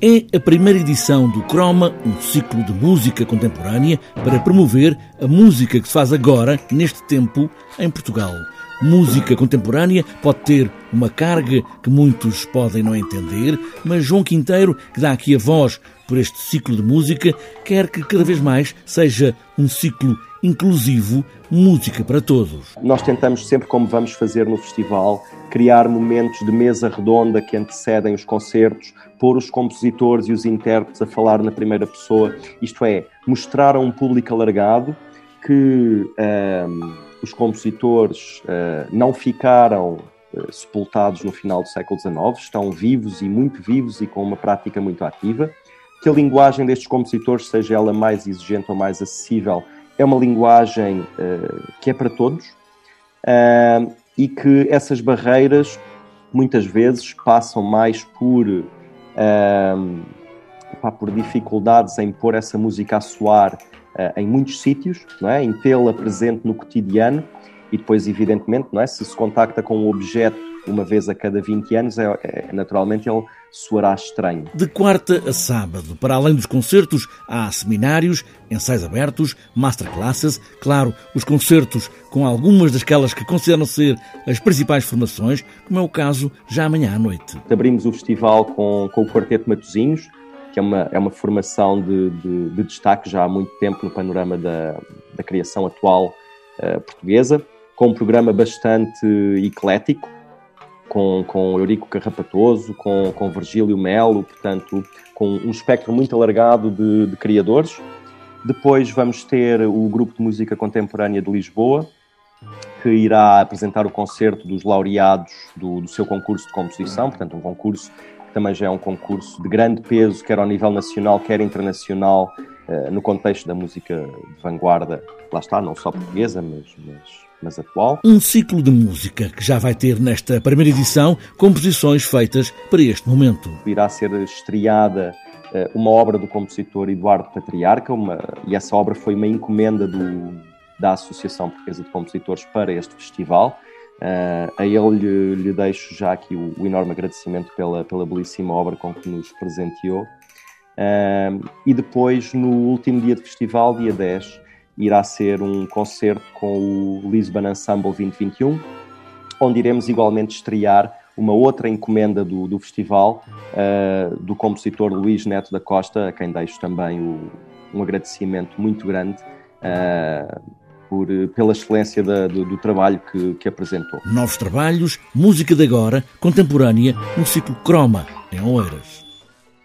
É a primeira edição do Croma, um ciclo de música contemporânea para promover a música que se faz agora, neste tempo, em Portugal. Música contemporânea pode ter uma carga que muitos podem não entender, mas João Quinteiro, que dá aqui a voz por este ciclo de música, quer que cada vez mais seja um ciclo inclusivo, música para todos. Nós tentamos sempre, como vamos fazer no festival, criar momentos de mesa redonda que antecedem os concertos, pôr os compositores e os intérpretes a falar na primeira pessoa, isto é, mostrar a um público alargado que um, os compositores uh, não ficaram uh, sepultados no final do século XIX, estão vivos e muito vivos e com uma prática muito ativa, que a linguagem destes compositores, seja ela mais exigente ou mais acessível, é uma linguagem uh, que é para todos uh, e que essas barreiras muitas vezes passam mais por, uh, pá, por dificuldades em pôr essa música a soar em muitos sítios, não é? em tê-la presente no cotidiano e depois, evidentemente, não é? se se contacta com um objeto uma vez a cada 20 anos, é, é, naturalmente ele soará estranho. De quarta a sábado, para além dos concertos, há seminários, ensaios abertos, masterclasses, claro, os concertos com algumas daquelas que consideram ser as principais formações, como é o caso já amanhã à noite. Abrimos o festival com, com o Quarteto Matozinhos, que é uma, é uma formação de, de, de destaque já há muito tempo no panorama da, da criação atual uh, portuguesa, com um programa bastante eclético, com, com Eurico Carrapatoso, com, com Virgílio Melo, portanto, com um espectro muito alargado de, de criadores. Depois vamos ter o Grupo de Música Contemporânea de Lisboa, que irá apresentar o concerto dos laureados do, do, seu concurso de composição, portanto, um concurso que também já é um concurso de grande peso, quer ao nível nacional, quer internacional, no contexto da música de vanguarda, lá está, não só portuguesa, mas, mas mas atual. Um ciclo de música que já vai ter nesta primeira edição composições feitas para este momento. Irá ser estreada uh, uma obra do compositor Eduardo Patriarca, uma, e essa obra foi uma encomenda do, da Associação Portuguesa de Compositores para este festival. Uh, a ele lhe, lhe, deixo já aqui o, o, enorme agradecimento pela, pela belíssima obra com que nos presenteou. E depois, no último dia de festival, dia 10, irá ser um concerto com o Lisbon Ensemble 2021, onde iremos igualmente estrear uma outra encomenda do, do festival, uh, do compositor Luís Neto da Costa, a quem deixo também o, um agradecimento muito grande uh, por, pela excelência da, do, do, trabalho que, que apresentou. Novos trabalhos, música de agora, contemporânea, no ciclo Croma, em Oeiras.